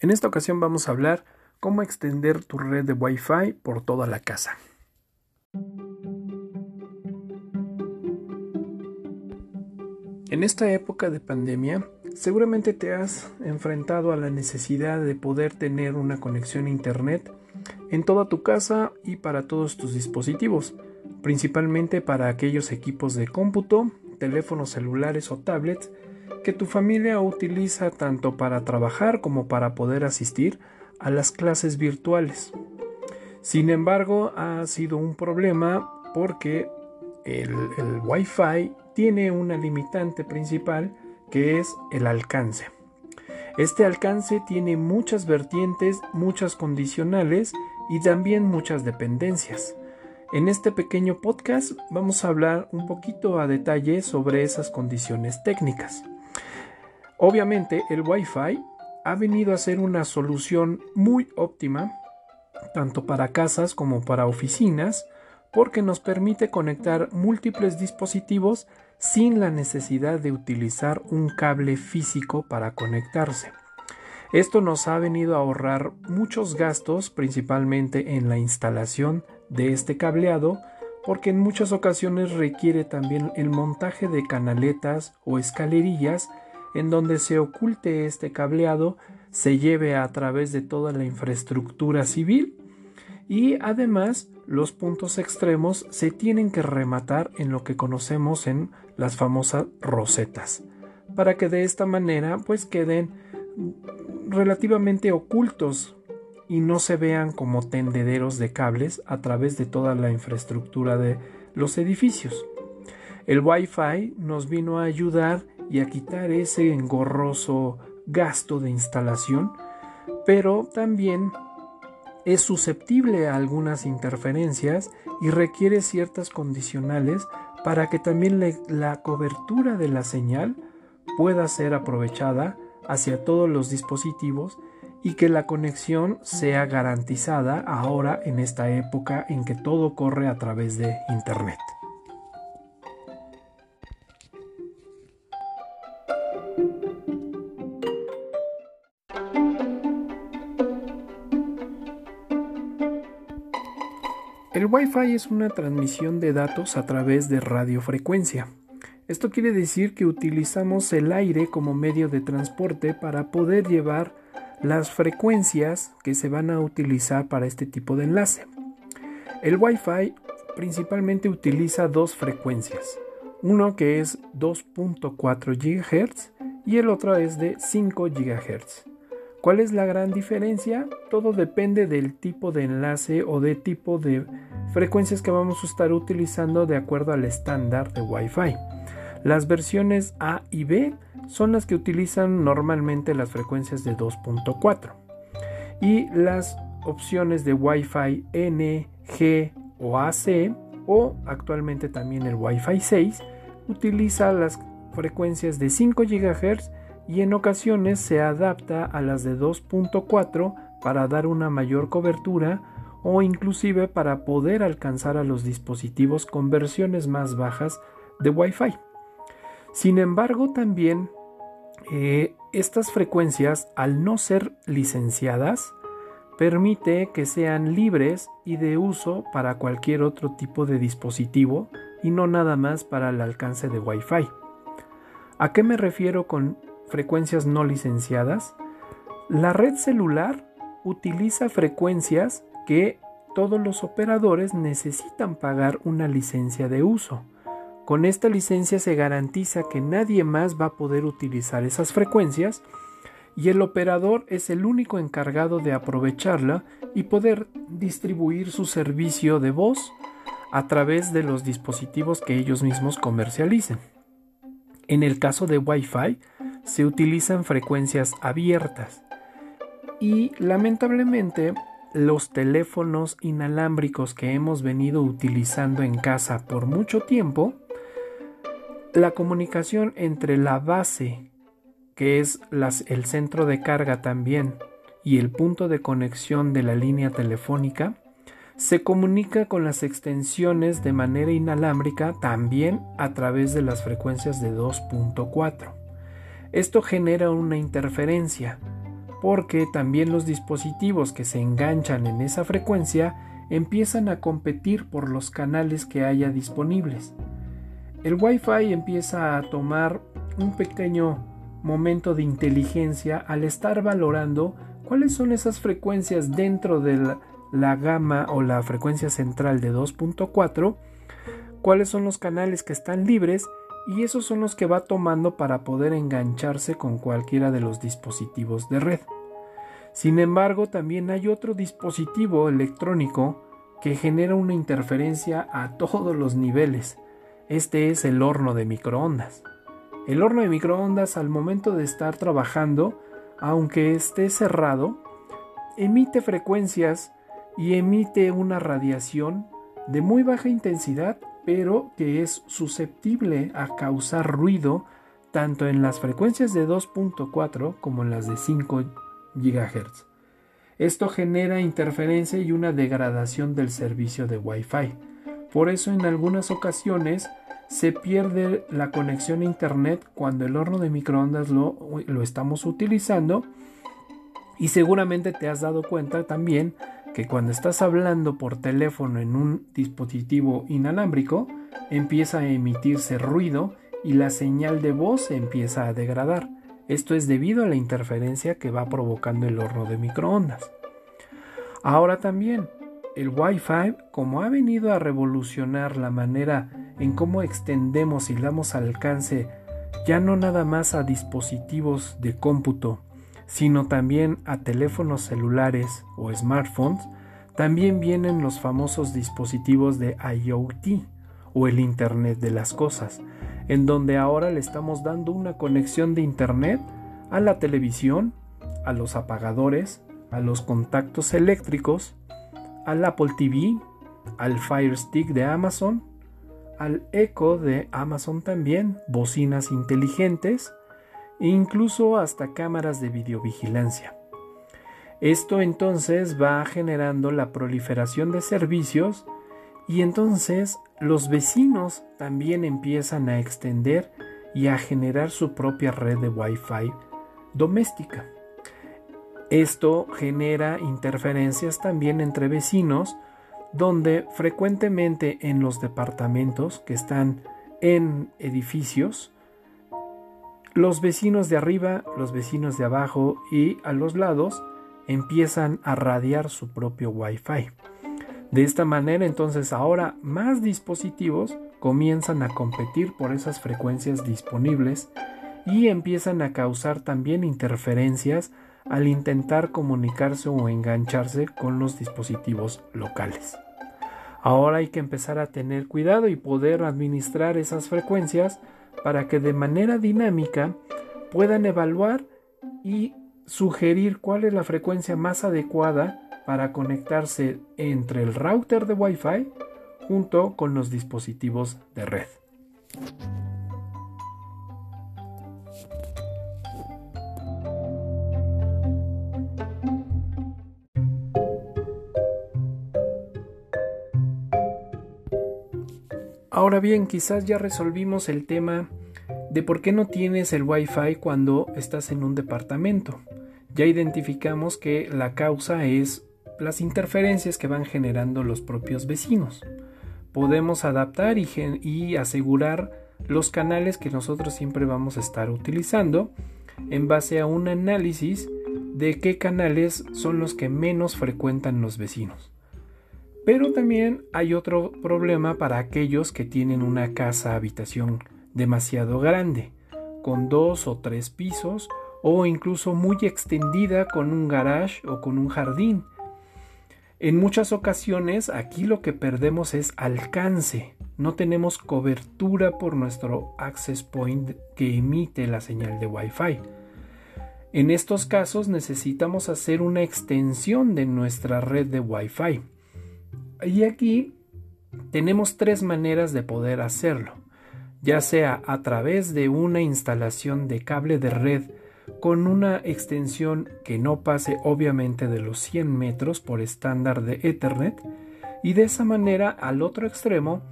En esta ocasión vamos a hablar cómo extender tu red de Wi-Fi por toda la casa. En esta época de pandemia, seguramente te has enfrentado a la necesidad de poder tener una conexión a Internet en toda tu casa y para todos tus dispositivos, principalmente para aquellos equipos de cómputo, teléfonos celulares o tablets que tu familia utiliza tanto para trabajar como para poder asistir a las clases virtuales. Sin embargo, ha sido un problema porque el, Wi-Fi tiene una limitante principal que es el alcance. Este alcance tiene muchas vertientes, muchas condicionales y también muchas dependencias. En este pequeño podcast vamos a hablar un poquito a detalle sobre esas condiciones técnicas. Obviamente el Wi-Fi ha venido a ser una solución muy óptima tanto para casas como para oficinas porque nos permite conectar múltiples dispositivos sin la necesidad de utilizar un cable físico para conectarse. Esto nos ha venido a ahorrar muchos gastos, principalmente en la instalación de este cableado, porque en muchas ocasiones requiere también el montaje de canaletas o escalerillas en donde se oculte este cableado, se lleve a través de toda la infraestructura civil y además los puntos extremos se tienen que rematar en lo que conocemos en las famosas rosetas, para que de esta manera pues queden relativamente ocultos y no se vean como tendederos de cables a través de toda la infraestructura de los edificios. El Wi-Fi nos vino a ayudar y a quitar ese engorroso gasto de instalación, pero también es susceptible a algunas interferencias y requiere ciertas condicionales para que también la cobertura de la señal pueda ser aprovechada hacia todos los dispositivos y que la conexión sea garantizada ahora en esta época en que todo corre a través de Internet. El Wi-Fi es una transmisión de datos a través de radiofrecuencia. Esto quiere decir que utilizamos el aire como medio de transporte para poder llevar las frecuencias que se van a utilizar para este tipo de enlace. El Wi-Fi principalmente utiliza dos frecuencias, uno que es 2.4 GHz y el otro es de 5 GHz. ¿Cuál es la gran diferencia? Todo depende del tipo de enlace o de tipo de frecuencias que vamos a estar utilizando de acuerdo al estándar de Wi-Fi. Las versiones A y B son las que utilizan normalmente las frecuencias de 2.4 y las opciones de Wi-Fi N, G o AC o actualmente también el Wi-Fi 6 utiliza las frecuencias de 5 GHz y en ocasiones se adapta a las de 2.4 para dar una mayor cobertura o inclusive para poder alcanzar a los dispositivos con versiones más bajas de Wi-Fi. Sin embargo, también eh, estas frecuencias, al no ser licenciadas, permite que sean libres y de uso para cualquier otro tipo de dispositivo y no nada más para el alcance de Wi-Fi. ¿A qué me refiero con frecuencias no licenciadas? La red celular utiliza frecuencias que todos los operadores necesitan pagar una licencia de uso. Con esta licencia se garantiza que nadie más va a poder utilizar esas frecuencias y el operador es el único encargado de aprovecharla y poder distribuir su servicio de voz a través de los dispositivos que ellos mismos comercialicen. En el caso de Wi-Fi se utilizan frecuencias abiertas y lamentablemente los teléfonos inalámbricos que hemos venido utilizando en casa por mucho tiempo la comunicación entre la base, que es el centro de carga también, y el punto de conexión de la línea telefónica, se comunica con las extensiones de manera inalámbrica también a través de las frecuencias de 2.4. Esto genera una interferencia, porque también los dispositivos que se enganchan en esa frecuencia empiezan a competir por los canales que haya disponibles. El Wi-Fi empieza a tomar un pequeño momento de inteligencia al estar valorando cuáles son esas frecuencias dentro de la, gama o la frecuencia central de 2.4, cuáles son los canales que están libres y esos son los que va tomando para poder engancharse con cualquiera de los dispositivos de red. Sin embargo, también hay otro dispositivo electrónico que genera una interferencia a todos los niveles. Este es el horno de microondas. El horno de microondas al momento de estar trabajando, aunque esté cerrado, emite frecuencias y emite una radiación de muy baja intensidad, pero que es susceptible a causar ruido tanto en las frecuencias de 2.4 como en las de 5 GHz. Esto genera interferencia y una degradación del servicio de Wi-Fi. Por eso en algunas ocasiones se pierde la conexión a Internet cuando el horno de microondas lo, estamos utilizando y seguramente te has dado cuenta también que cuando estás hablando por teléfono en un dispositivo inalámbrico, empieza a emitirse ruido y la señal de voz empieza a degradar. Esto es debido a la interferencia que va provocando el horno de microondas. Ahora también, el Wi-Fi, como ha venido a revolucionar la manera en cómo extendemos y damos alcance ya no nada más a dispositivos de cómputo, sino también a teléfonos celulares o smartphones, también vienen los famosos dispositivos de IoT o el Internet de las Cosas, en donde ahora le estamos dando una conexión de Internet a la televisión, a los apagadores, a los contactos eléctricos, al Apple TV, al Fire Stick de Amazon, al Echo de Amazon también, bocinas inteligentes, e incluso hasta cámaras de videovigilancia. Esto entonces va generando la proliferación de servicios y entonces los vecinos también empiezan a extender y a generar su propia red de Wi-Fi doméstica. Esto genera interferencias también entre vecinos donde frecuentemente en los departamentos que están en edificios los vecinos de arriba, los vecinos de abajo y a los lados empiezan a radiar su propio Wi-Fi. De esta manera entonces ahora más dispositivos comienzan a competir por esas frecuencias disponibles y empiezan a causar también interferencias al intentar comunicarse o engancharse con los dispositivos locales. Ahora hay que empezar a tener cuidado y poder administrar esas frecuencias para que de manera dinámica puedan evaluar y sugerir cuál es la frecuencia más adecuada para conectarse entre el router de Wi-Fi junto con los dispositivos de red. Ahora bien, quizás ya resolvimos el tema de por qué no tienes el Wi-Fi cuando estás en un departamento. Ya identificamos que la causa es las interferencias que van generando los propios vecinos. Podemos adaptar y, y, asegurar los canales que nosotros siempre vamos a estar utilizando en base a un análisis de qué canales son los que menos frecuentan los vecinos. Pero también hay otro problema para aquellos que tienen una casa habitación demasiado grande, con dos o tres pisos o incluso muy extendida con un garage o con un jardín. En muchas ocasiones aquí lo que perdemos es alcance, no tenemos cobertura por nuestro access point que emite la señal de Wi-Fi. En estos casos necesitamos hacer una extensión de nuestra red de Wi-Fi. Y aquí tenemos tres maneras de poder hacerlo, ya sea a través de una instalación de cable de red con una extensión que no pase obviamente de los 100 metros por estándar de Ethernet y de esa manera al otro extremo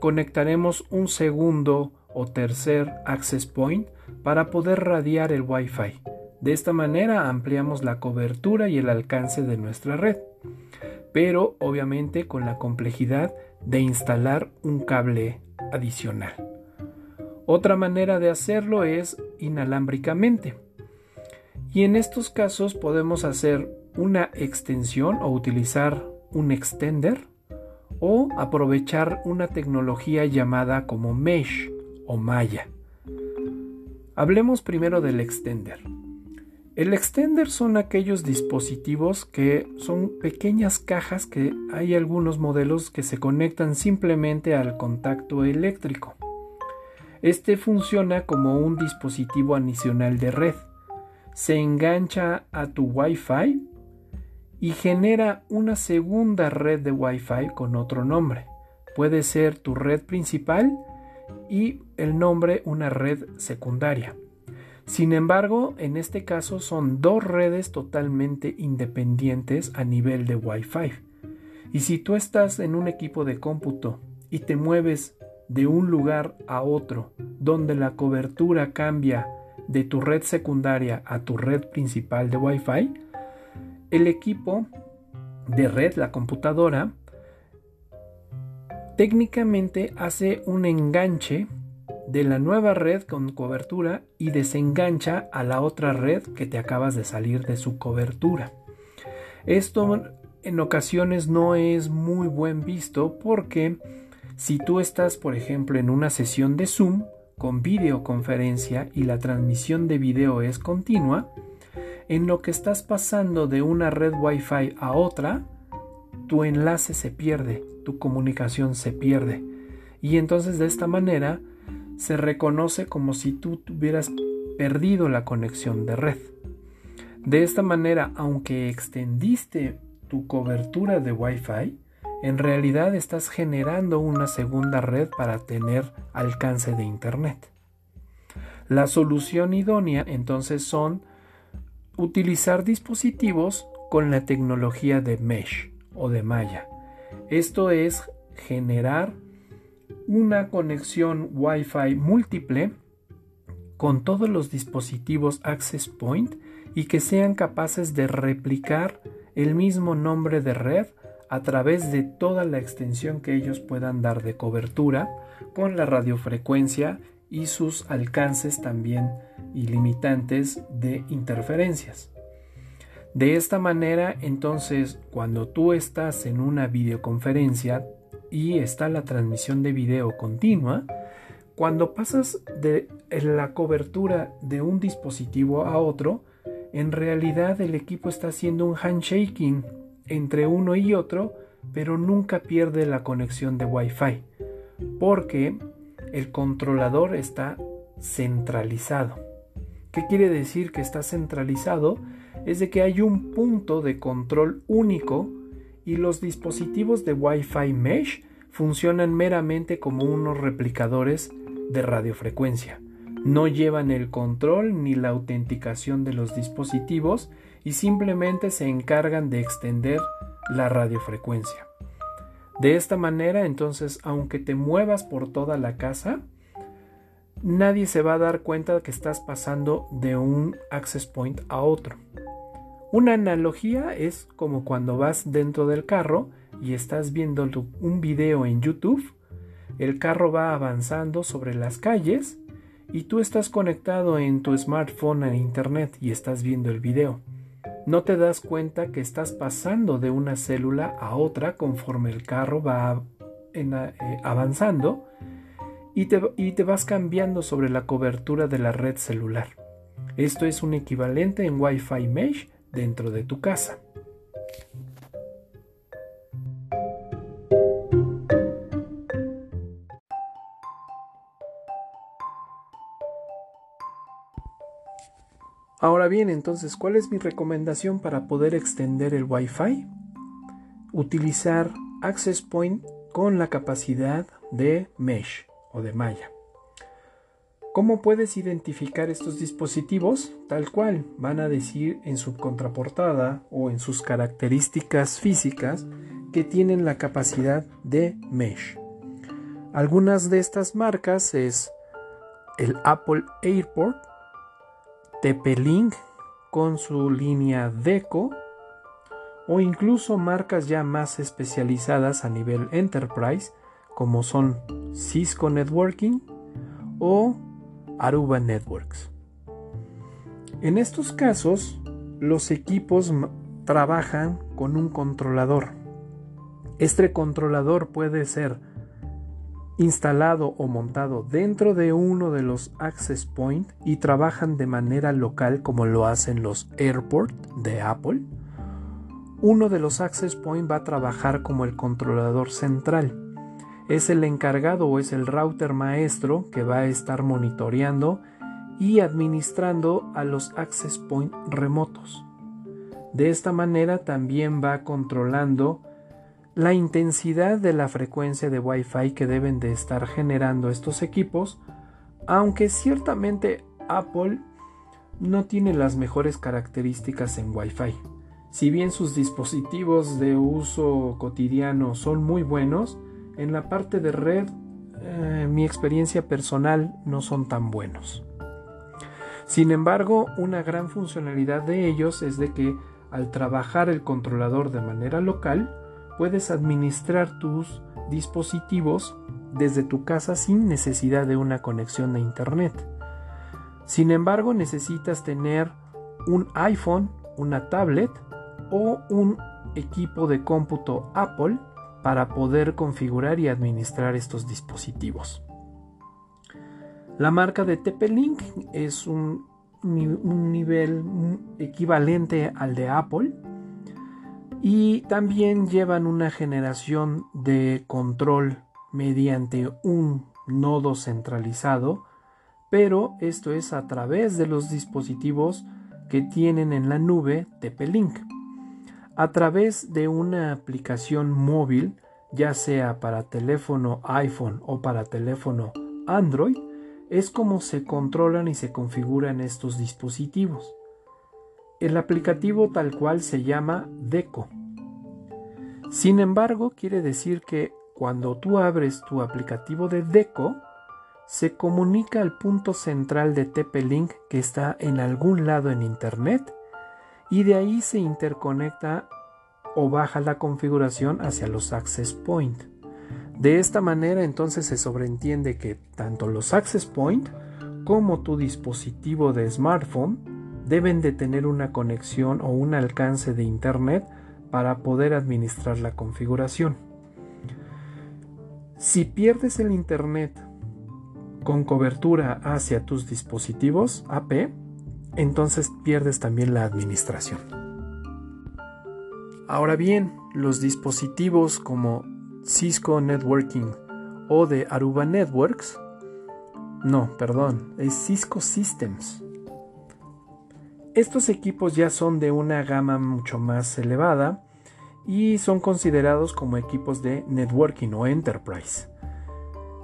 conectaremos un segundo o tercer access point para poder radiar el Wi-Fi. De esta manera ampliamos la cobertura y el alcance de nuestra red, pero obviamente con la complejidad de instalar un cable adicional. Otra manera de hacerlo es inalámbricamente. Y en estos casos podemos hacer una extensión o utilizar un extender o aprovechar una tecnología llamada como mesh o malla. Hablemos primero del extender. El extender son aquellos dispositivos que son pequeñas cajas que hay algunos modelos que se conectan simplemente al contacto eléctrico. Este funciona como un dispositivo adicional de red. Se engancha a tu Wi-Fi y genera una segunda red de Wi-Fi con otro nombre. Puede ser tu red principal y el nombre una red secundaria. Sin embargo, en este caso son dos redes totalmente independientes a nivel de Wi-Fi. Y si tú estás en un equipo de cómputo y te mueves de un lugar a otro donde la cobertura cambia de tu red secundaria a tu red principal de Wi-Fi, el equipo de red, la computadora, técnicamente hace un enganche de la nueva red con cobertura y desengancha a la otra red que te acabas de salir de su cobertura. Esto en ocasiones no es muy buen visto porque si tú estás, por ejemplo, en una sesión de Zoom con videoconferencia y la transmisión de video es continua, en lo que estás pasando de una red Wi-Fi a otra, tu enlace se pierde, tu comunicación se pierde. Y entonces de esta manera se reconoce como si tú hubieras perdido la conexión de red. De esta manera, aunque extendiste tu cobertura de Wi-Fi, en realidad estás generando una segunda red para tener alcance de Internet. La solución idónea entonces son utilizar dispositivos con la tecnología de mesh o de malla. Esto es generar una conexión Wi-Fi múltiple con todos los dispositivos Access Point y que sean capaces de replicar el mismo nombre de red a través de toda la extensión que ellos puedan dar de cobertura con la radiofrecuencia y sus alcances también ilimitantes de interferencias. De esta manera, entonces, cuando tú estás en una videoconferencia y está la transmisión de video continua, cuando pasas de la cobertura de un dispositivo a otro, en realidad el equipo está haciendo un handshaking entre uno y otro, pero nunca pierde la conexión de Wi-Fi, porque el controlador está centralizado. ¿Qué quiere decir que está centralizado? Es de que hay un punto de control único y los dispositivos de Wi-Fi Mesh funcionan meramente como unos replicadores de radiofrecuencia. No llevan el control ni la autenticación de los dispositivos y simplemente se encargan de extender la radiofrecuencia. De esta manera, entonces, aunque te muevas por toda la casa, nadie se va a dar cuenta que estás pasando de un access point a otro. Una analogía es como cuando vas dentro del carro y estás viendo un video en YouTube, el carro va avanzando sobre las calles y tú estás conectado en tu smartphone a internet y estás viendo el video no te das cuenta que estás pasando de una célula a otra conforme el carro va eh, avanzando y te, y te vas cambiando sobre la cobertura de la red celular. Esto es un equivalente en Wi-Fi Mesh dentro de tu casa. Ahora bien, entonces, ¿cuál es mi recomendación para poder extender el Wi-Fi? Utilizar Access Point con la capacidad de mesh o de malla. ¿Cómo puedes identificar estos dispositivos? Tal cual, van a decir en su contraportada o en sus características físicas que tienen la capacidad de mesh. Algunas de estas marcas es el Apple Airport, TP-Link, con su línea Deco o incluso marcas ya más especializadas a nivel enterprise como son Cisco Networking o Aruba Networks. En estos casos, los equipos trabajan con un controlador. Este controlador puede ser instalado o montado dentro de uno de los access point y trabajan de manera local como lo hacen los airport de Apple. Uno de los access point va a trabajar como el controlador central. Es el encargado o es el router maestro que va a estar monitoreando y administrando a los access point remotos. De esta manera también va controlando la intensidad de la frecuencia de Wi-Fi que deben de estar generando estos equipos, aunque ciertamente Apple no tiene las mejores características en Wi-Fi. Si bien sus dispositivos de uso cotidiano son muy buenos, en la parte de red eh, mi experiencia personal no son tan buenos. Sin embargo, una gran funcionalidad de ellos es de que al trabajar el controlador de manera local, puedes administrar tus dispositivos desde tu casa sin necesidad de una conexión a Internet. Sin embargo, necesitas tener un iPhone, una tablet o un equipo de cómputo Apple para poder configurar y administrar estos dispositivos. La marca de TP-Link es un, un nivel equivalente al de Apple y también llevan una generación de control mediante un nodo centralizado, pero esto es a través de los dispositivos que tienen en la nube TP-Link. A través de una aplicación móvil, ya sea para teléfono iPhone o para teléfono Android, es como se controlan y se configuran estos dispositivos. El aplicativo tal cual se llama Deco. Sin embargo, quiere decir que cuando tú abres tu aplicativo de Deco, se comunica al punto central de TP-Link que está en algún lado en Internet y de ahí se interconecta o baja la configuración hacia los access point. De esta manera entonces se sobreentiende que tanto los access point como tu dispositivo de smartphone deben de tener una conexión o un alcance de Internet para poder administrar la configuración. Si pierdes el Internet con cobertura hacia tus dispositivos AP, entonces pierdes también la administración. Ahora bien, los dispositivos como Cisco Networking o de Aruba Networks, no, perdón, es Cisco Systems estos equipos ya son de una gama mucho más elevada y son considerados como equipos de networking o enterprise.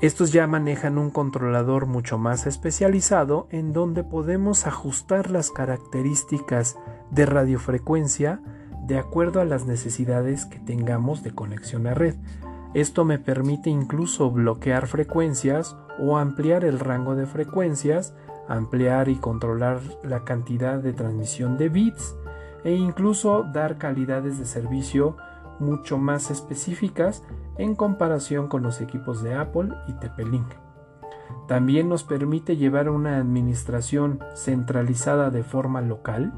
Estos ya manejan un controlador mucho más especializado en donde podemos ajustar las características de radiofrecuencia de acuerdo a las necesidades que tengamos de conexión a red. Esto me permite incluso bloquear frecuencias o ampliar el rango de frecuencias ampliar y controlar la cantidad de transmisión de bits e incluso dar calidades de servicio mucho más específicas en comparación con los equipos de Apple y TP-Link. También nos permite llevar una administración centralizada de forma local.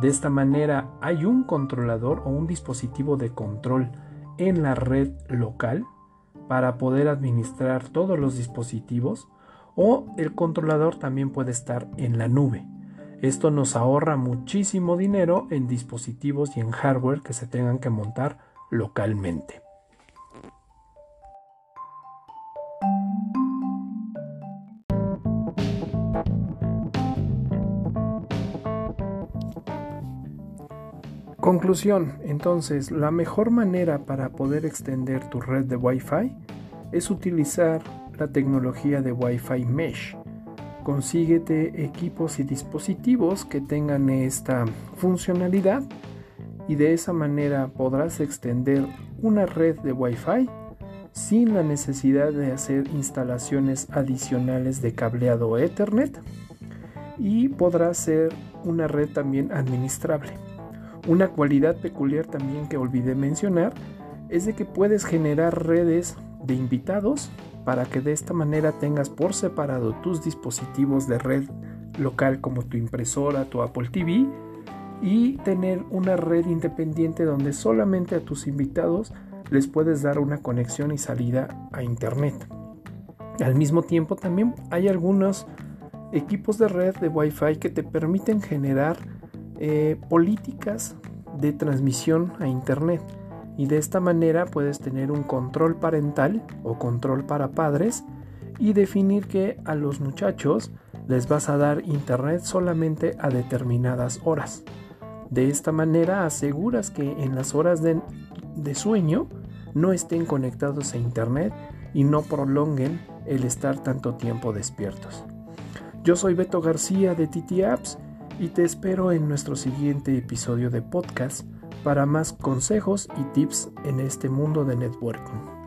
De esta manera hay un controlador o un dispositivo de control en la red local para poder administrar todos los dispositivos o el controlador también puede estar en la nube. Esto nos ahorra muchísimo dinero en dispositivos y en hardware que se tengan que montar localmente. Conclusión, entonces, la mejor manera para poder extender tu red de Wi-Fi es utilizar la tecnología de Wi-Fi Mesh. Consíguete equipos y dispositivos que tengan esta funcionalidad y de esa manera podrás extender una red de Wi-Fi sin la necesidad de hacer instalaciones adicionales de cableado Ethernet y podrás ser una red también administrable. Una cualidad peculiar también que olvidé mencionar es de que puedes generar redes de invitados para que de esta manera tengas por separado tus dispositivos de red local como tu impresora, tu Apple TV y tener una red independiente donde solamente a tus invitados les puedes dar una conexión y salida a internet. Al mismo tiempo también hay algunos equipos de red de Wi-Fi que te permiten generar eh, políticas de transmisión a internet y de esta manera puedes tener un control parental o control para padres y definir que a los muchachos les vas a dar internet solamente a determinadas horas. De esta manera aseguras que en las horas de, sueño no estén conectados a internet y no prolonguen el estar tanto tiempo despiertos. Yo soy Beto García de TT Apps y te espero en nuestro siguiente episodio de podcast para más consejos y tips en este mundo de networking.